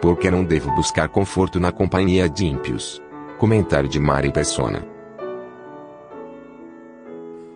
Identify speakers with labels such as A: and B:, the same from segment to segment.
A: Porque não devo buscar conforto na companhia de ímpios. Comentário de Mari Persona.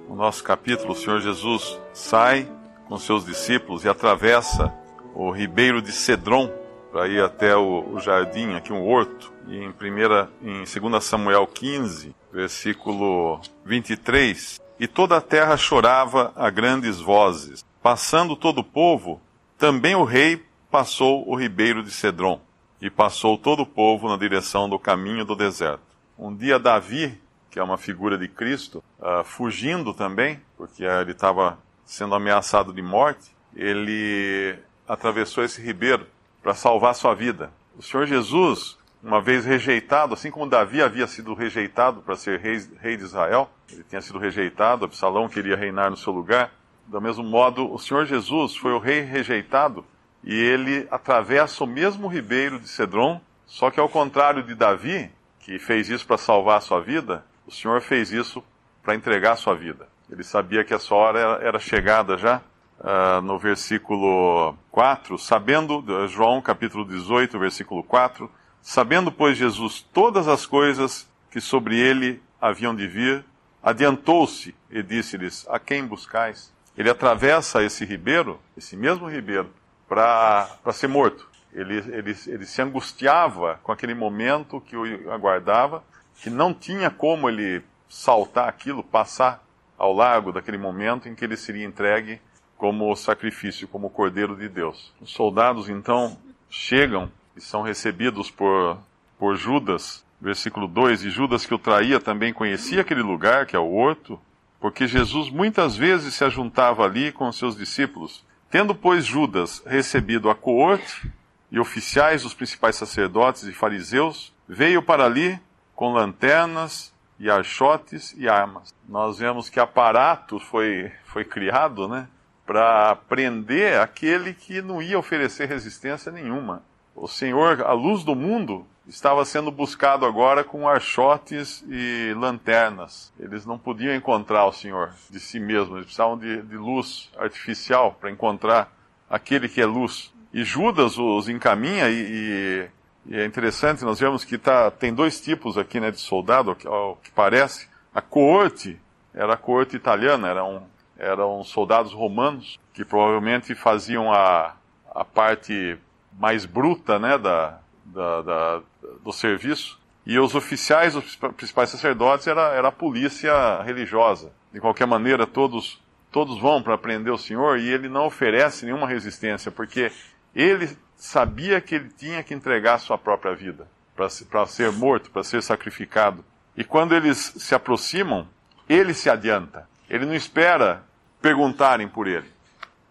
B: No nosso capítulo, o Senhor Jesus sai com seus discípulos e atravessa o ribeiro de Cedron para ir até o, o, jardim, aqui um horto. E em, primeira, em 2 Samuel 15, versículo 23, e toda a terra chorava a grandes vozes. Passando todo o povo, também o rei passou o ribeiro de Cedron, e passou todo o povo na direção do caminho do deserto. Um dia Davi, que é uma figura de Cristo, uh, fugindo também, porque ele estava sendo ameaçado de morte, ele atravessou esse ribeiro para salvar sua vida. O Senhor Jesus, uma vez rejeitado, assim como Davi havia sido rejeitado para ser rei, rei, de Israel, ele tinha sido rejeitado, Absalão queria reinar no seu lugar. Do mesmo modo, o Senhor Jesus foi o rei rejeitado e ele atravessa o mesmo ribeiro de Cedron, só que ao contrário de Davi, que fez isso para salvar a sua vida, o Senhor fez isso para entregar a sua vida. Ele sabia que a sua hora era, era chegada já. Uh, no versículo 4, sabendo, João capítulo 18, versículo 4, sabendo, pois, Jesus todas as coisas que sobre ele haviam de vir, adiantou-se e disse-lhes: A quem buscais? Ele atravessa esse ribeiro, esse mesmo ribeiro, para ser morto. Ele, ele, ele se angustiava com aquele momento que o aguardava, que não tinha como ele saltar aquilo, passar ao largo daquele momento em que ele seria entregue como sacrifício, como cordeiro de Deus. Os soldados então chegam e são recebidos por, por Judas, versículo 2: E Judas que o traía também conhecia aquele lugar, que é o horto, porque Jesus muitas vezes se ajuntava ali com os seus discípulos. Tendo, pois, Judas recebido a coorte e oficiais dos principais sacerdotes e fariseus, veio para ali com lanternas e archotes e armas. Nós vemos que aparato foi, foi criado, né? Para prender aquele que não ia oferecer resistência nenhuma. O Senhor, a luz do mundo, estava sendo buscado agora com archotes e lanternas. Eles não podiam encontrar o Senhor de si mesmos, eles precisavam de, de luz artificial para encontrar aquele que é luz. E Judas os encaminha e, e, e é interessante, nós vemos que tá, tem dois tipos aqui né, de soldado, ao que, parece. A coorte era a coorte italiana, eram, eram soldados romanos que provavelmente faziam a, a parte mais bruta né, da, da, da, do serviço. E os oficiais, os principais sacerdotes, era, era a polícia religiosa. De qualquer maneira, todos, todos vão para prender o Senhor e ele não oferece nenhuma resistência, porque ele sabia que ele tinha que entregar a sua própria vida para ser morto, para ser sacrificado. E quando eles se aproximam, ele se adianta. Ele não espera perguntarem por ele.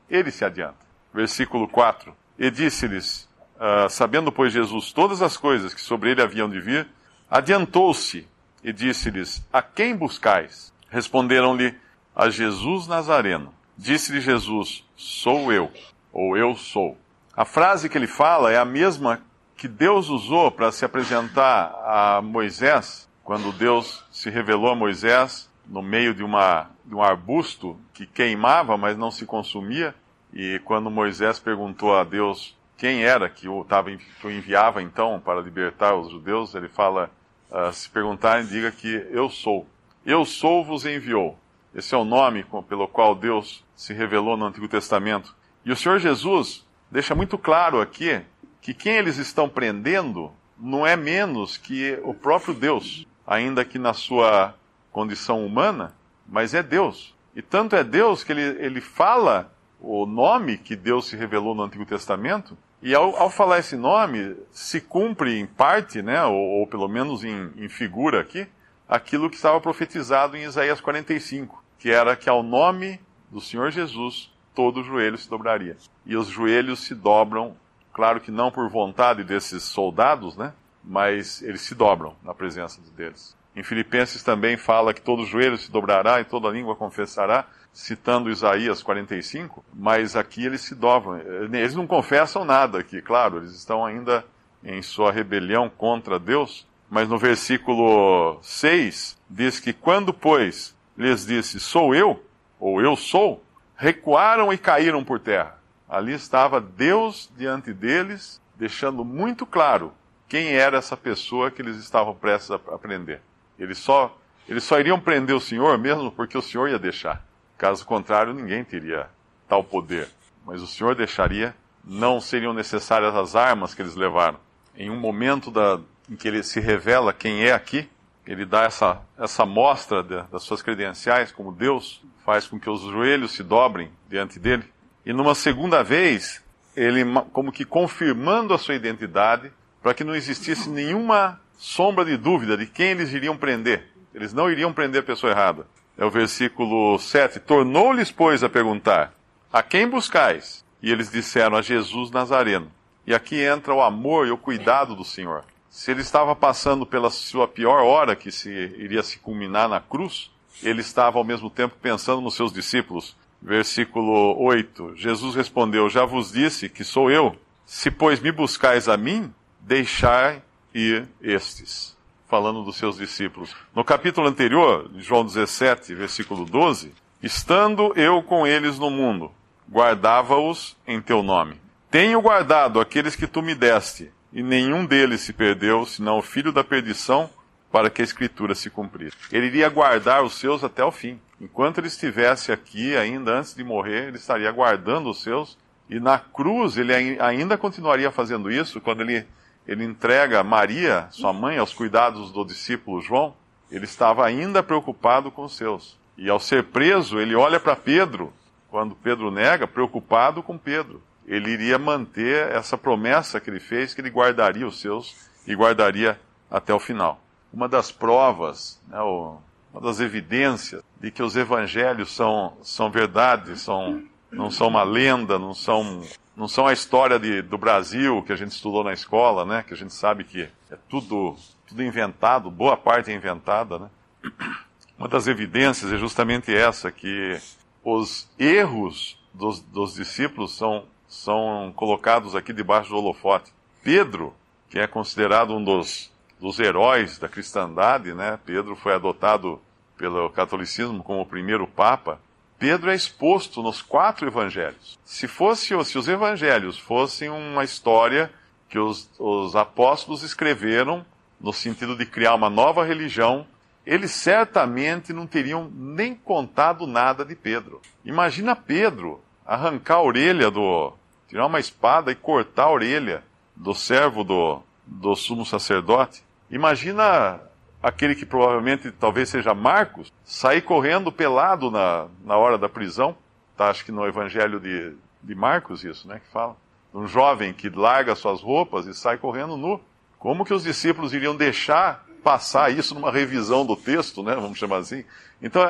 B: Ele se adianta. Versículo 4. E disse-lhes: uh, Sabendo, pois, Jesus todas as coisas que sobre ele haviam de vir, adiantou-se e disse-lhes: A quem buscais? Responderam-lhe: A Jesus Nazareno. Disse-lhe Jesus: Sou eu, ou eu sou. A frase que ele fala é a mesma que Deus usou para se apresentar a Moisés, quando Deus se revelou a Moisés no meio de, uma, de um arbusto que queimava, mas não se consumia. E quando Moisés perguntou a Deus quem era que o, tava, que o enviava então para libertar os judeus, ele fala: uh, se perguntarem, diga que eu sou. Eu sou vos enviou. Esse é o nome pelo qual Deus se revelou no Antigo Testamento. E o Senhor Jesus deixa muito claro aqui que quem eles estão prendendo não é menos que o próprio Deus, ainda que na sua condição humana, mas é Deus. E tanto é Deus que ele, ele fala o nome que Deus se revelou no Antigo Testamento, e ao, ao falar esse nome, se cumpre em parte, né, ou, ou pelo menos em, em figura aqui, aquilo que estava profetizado em Isaías 45, que era que ao nome do Senhor Jesus, todo joelho se dobraria. E os joelhos se dobram, claro que não por vontade desses soldados, né? Mas eles se dobram na presença deles. Em Filipenses também fala que todo joelho se dobrará e toda língua confessará, citando Isaías 45, mas aqui eles se dobram. Eles não confessam nada aqui, claro, eles estão ainda em sua rebelião contra Deus, mas no versículo 6 diz que quando, pois, lhes disse, sou eu, ou eu sou, recuaram e caíram por terra. Ali estava Deus diante deles, deixando muito claro quem era essa pessoa que eles estavam prestes a aprender. Eles só, eles só iriam prender o Senhor mesmo porque o Senhor ia deixar. Caso contrário, ninguém teria tal poder. Mas o Senhor deixaria, não seriam necessárias as armas que eles levaram. Em um momento da, em que ele se revela quem é aqui, ele dá essa, essa mostra de, das suas credenciais como Deus, faz com que os joelhos se dobrem diante dele. E numa segunda vez, ele, como que confirmando a sua identidade, para que não existisse nenhuma sombra de dúvida de quem eles iriam prender. Eles não iriam prender a pessoa errada. É o versículo 7. Tornou-lhes, pois, a perguntar: A quem buscais? E eles disseram: A Jesus Nazareno. E aqui entra o amor e o cuidado do Senhor. Se ele estava passando pela sua pior hora, que se iria se culminar na cruz, ele estava ao mesmo tempo pensando nos seus discípulos. Versículo 8: Jesus respondeu: Já vos disse que sou eu. Se, pois, me buscais a mim, deixai ir estes. Falando dos seus discípulos. No capítulo anterior, João 17, versículo 12: Estando eu com eles no mundo, guardava-os em teu nome. Tenho guardado aqueles que tu me deste e nenhum deles se perdeu, senão o filho da perdição, para que a escritura se cumprisse. Ele iria guardar os seus até o fim. Enquanto ele estivesse aqui, ainda antes de morrer, ele estaria guardando os seus, e na cruz ele ainda continuaria fazendo isso, quando ele, ele entrega Maria, sua mãe, aos cuidados do discípulo João, ele estava ainda preocupado com os seus. E ao ser preso, ele olha para Pedro, quando Pedro nega, preocupado com Pedro ele iria manter essa promessa que ele fez, que ele guardaria os seus e guardaria até o final. Uma das provas, né, uma das evidências de que os evangelhos são, são verdade, são, não são uma lenda, não são, não são a história de, do Brasil que a gente estudou na escola, né, que a gente sabe que é tudo, tudo inventado, boa parte é inventada. Né? Uma das evidências é justamente essa, que os erros dos, dos discípulos são são colocados aqui debaixo do holofote. Pedro, que é considerado um dos, dos heróis da cristandade, né? Pedro foi adotado pelo catolicismo como o primeiro papa. Pedro é exposto nos quatro evangelhos. Se fosse, se os evangelhos fossem uma história que os, os apóstolos escreveram no sentido de criar uma nova religião, eles certamente não teriam nem contado nada de Pedro. Imagina Pedro arrancar a orelha do, tirar uma espada e cortar a orelha do servo do, do sumo sacerdote. Imagina aquele que provavelmente talvez seja Marcos, sair correndo pelado na, na hora da prisão. Tá, acho que no evangelho de, de Marcos isso, né, que fala. Um jovem que larga suas roupas e sai correndo nu. Como que os discípulos iriam deixar passar isso numa revisão do texto, né, vamos chamar assim? Então, a,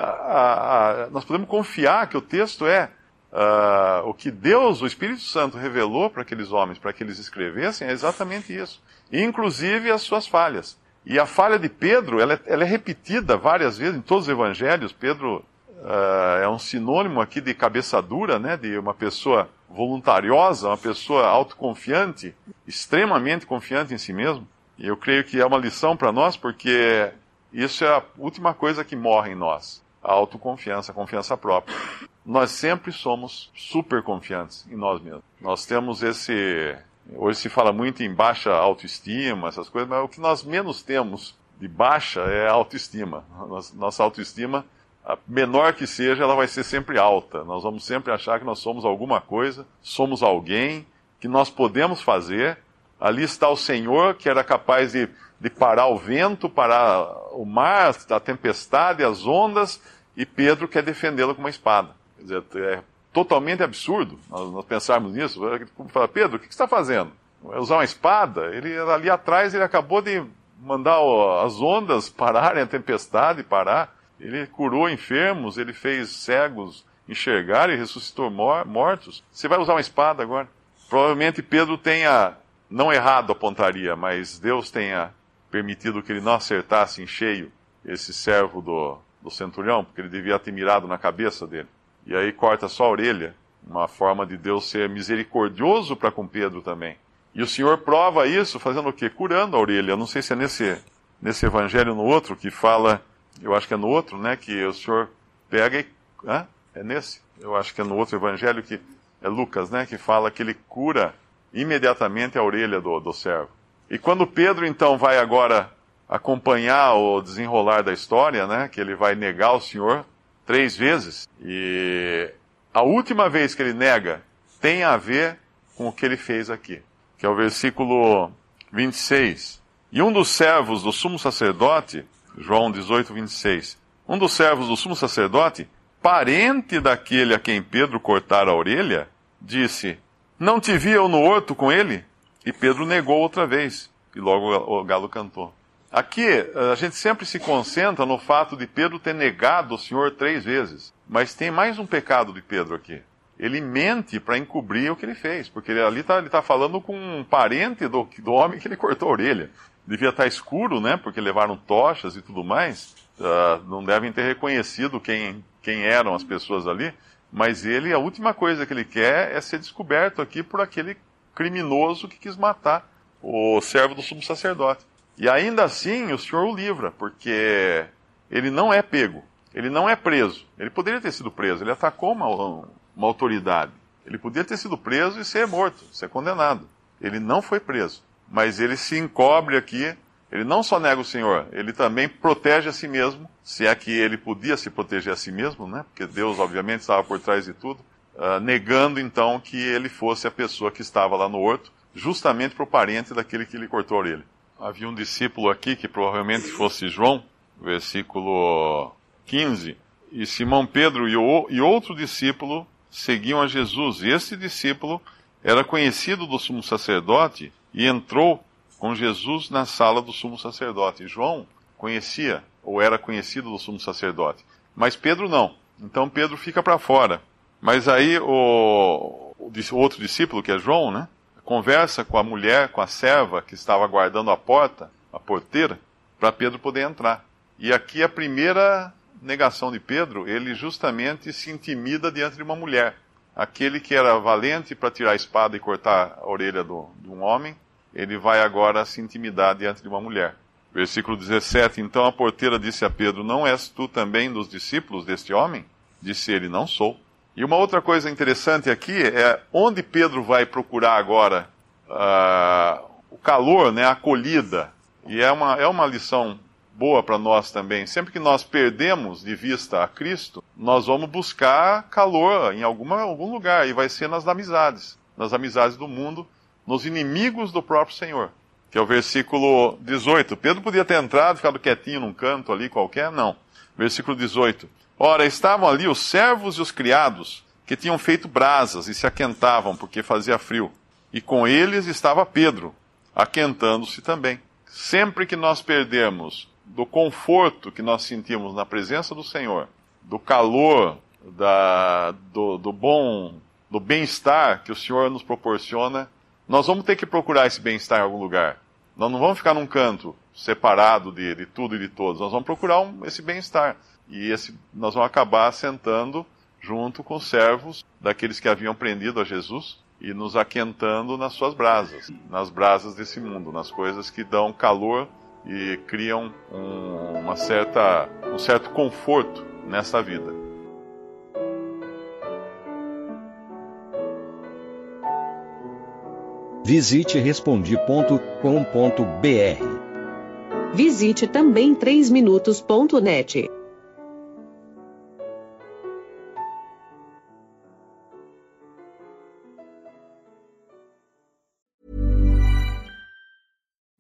B: a, nós podemos confiar que o texto é Uh, o que Deus, o Espírito Santo, revelou para aqueles homens, para que eles escrevessem, é exatamente isso. Inclusive as suas falhas. E a falha de Pedro, ela é, ela é repetida várias vezes em todos os evangelhos. Pedro uh, é um sinônimo aqui de cabeça dura, né, de uma pessoa voluntariosa, uma pessoa autoconfiante, extremamente confiante em si mesmo. E eu creio que é uma lição para nós, porque isso é a última coisa que morre em nós a autoconfiança, a confiança própria. Nós sempre somos super confiantes em nós mesmos. Nós temos esse. Hoje se fala muito em baixa autoestima, essas coisas, mas o que nós menos temos de baixa é a autoestima. Nossa autoestima, menor que seja, ela vai ser sempre alta. Nós vamos sempre achar que nós somos alguma coisa, somos alguém, que nós podemos fazer. Ali está o Senhor que era capaz de, de parar o vento, parar o mar, a tempestade, as ondas, e Pedro quer defendê-lo com uma espada. Quer dizer, é totalmente absurdo nós, nós pensarmos nisso. Fala, Pedro, o que, você está fazendo? Usar uma espada? Ele ali atrás ele acabou de mandar as ondas pararem, a tempestade parar. Ele curou enfermos, ele fez cegos enxergar e ressuscitou mor mortos. Você vai usar uma espada agora? Provavelmente Pedro tenha não errado a pontaria, mas Deus tenha permitido que ele não acertasse em cheio esse servo do, do centurião, porque ele devia ter mirado na cabeça dele. E aí corta só a orelha, uma forma de Deus ser misericordioso para com Pedro também. E o Senhor prova isso fazendo o quê? Curando a orelha. Não sei se é nesse, nesse evangelho no outro que fala, eu acho que é no outro, né? Que o Senhor pega e. Hã? É nesse? Eu acho que é no outro evangelho que é Lucas, né? Que fala que ele cura imediatamente a orelha do, do servo. E quando Pedro então vai agora acompanhar o desenrolar da história, né? Que ele vai negar o Senhor três vezes. E a última vez que ele nega tem a ver com o que ele fez aqui que é o versículo 26. E um dos servos do sumo sacerdote, João 18, 26, um dos servos do sumo sacerdote, parente daquele a quem Pedro cortara a orelha, disse: Não te vi eu no horto com ele? E Pedro negou outra vez. E logo o galo cantou. Aqui, a gente sempre se concentra no fato de Pedro ter negado o Senhor três vezes. Mas tem mais um pecado de Pedro aqui ele mente para encobrir o que ele fez, porque ele, ali está tá falando com um parente do, do homem que ele cortou a orelha. Devia estar tá escuro, né? Porque levaram tochas e tudo mais. Uh, não devem ter reconhecido quem, quem eram as pessoas ali. Mas ele, a última coisa que ele quer é ser descoberto aqui por aquele criminoso que quis matar o servo do sumo sacerdote. E ainda assim o Senhor o livra, porque ele não é pego, ele não é preso. Ele poderia ter sido preso, ele atacou uma, uma autoridade. Ele podia ter sido preso e ser morto, ser condenado. Ele não foi preso, mas ele se encobre aqui. Ele não só nega o Senhor, ele também protege a si mesmo, se é que ele podia se proteger a si mesmo, né? Porque Deus, obviamente, estava por trás de tudo, uh, negando então que ele fosse a pessoa que estava lá no horto, justamente para o parente daquele que lhe cortou a orelha. Havia um discípulo aqui que provavelmente fosse João, versículo 15, e Simão Pedro e, o, e outro discípulo seguiam a Jesus. E este discípulo era conhecido do sumo sacerdote e entrou com Jesus na sala do sumo sacerdote. João conhecia, ou era conhecido do sumo sacerdote. Mas Pedro não. Então Pedro fica para fora. Mas aí o, o, outro discípulo, que é João, né, conversa com a mulher, com a serva que estava guardando a porta, a porteira, para Pedro poder entrar. E aqui a primeira negação de Pedro, ele justamente se intimida diante de uma mulher. Aquele que era valente para tirar a espada e cortar a orelha do, de um homem, ele vai agora se intimidar diante de uma mulher. Versículo 17: Então a porteira disse a Pedro: Não és tu também dos discípulos deste homem? Disse ele: Não sou. E uma outra coisa interessante aqui é onde Pedro vai procurar agora uh, o calor, né, a acolhida. E é uma, é uma lição boa para nós também. Sempre que nós perdemos de vista a Cristo, nós vamos buscar calor em alguma, algum lugar, e vai ser nas amizades, nas amizades do mundo, nos inimigos do próprio Senhor. Que é o versículo 18. Pedro podia ter entrado, ficado quietinho num canto ali qualquer, não. Versículo 18. Ora, estavam ali os servos e os criados, que tinham feito brasas e se aquentavam, porque fazia frio. E com eles estava Pedro, aquentando-se também. Sempre que nós perdemos do conforto que nós sentimos na presença do Senhor, do calor, da, do, do bom, do bem-estar que o Senhor nos proporciona, nós vamos ter que procurar esse bem-estar em algum lugar. Nós não vamos ficar num canto separado de, de tudo e de todos. Nós vamos procurar um, esse bem-estar. E esse, nós vamos acabar sentando junto com os servos daqueles que haviam prendido a Jesus e nos aquentando nas suas brasas, nas brasas desse mundo, nas coisas que dão calor e criam um, uma certa, um certo conforto nessa vida.
C: Visite respondi.com.br.
D: Visite também 3minutos.net.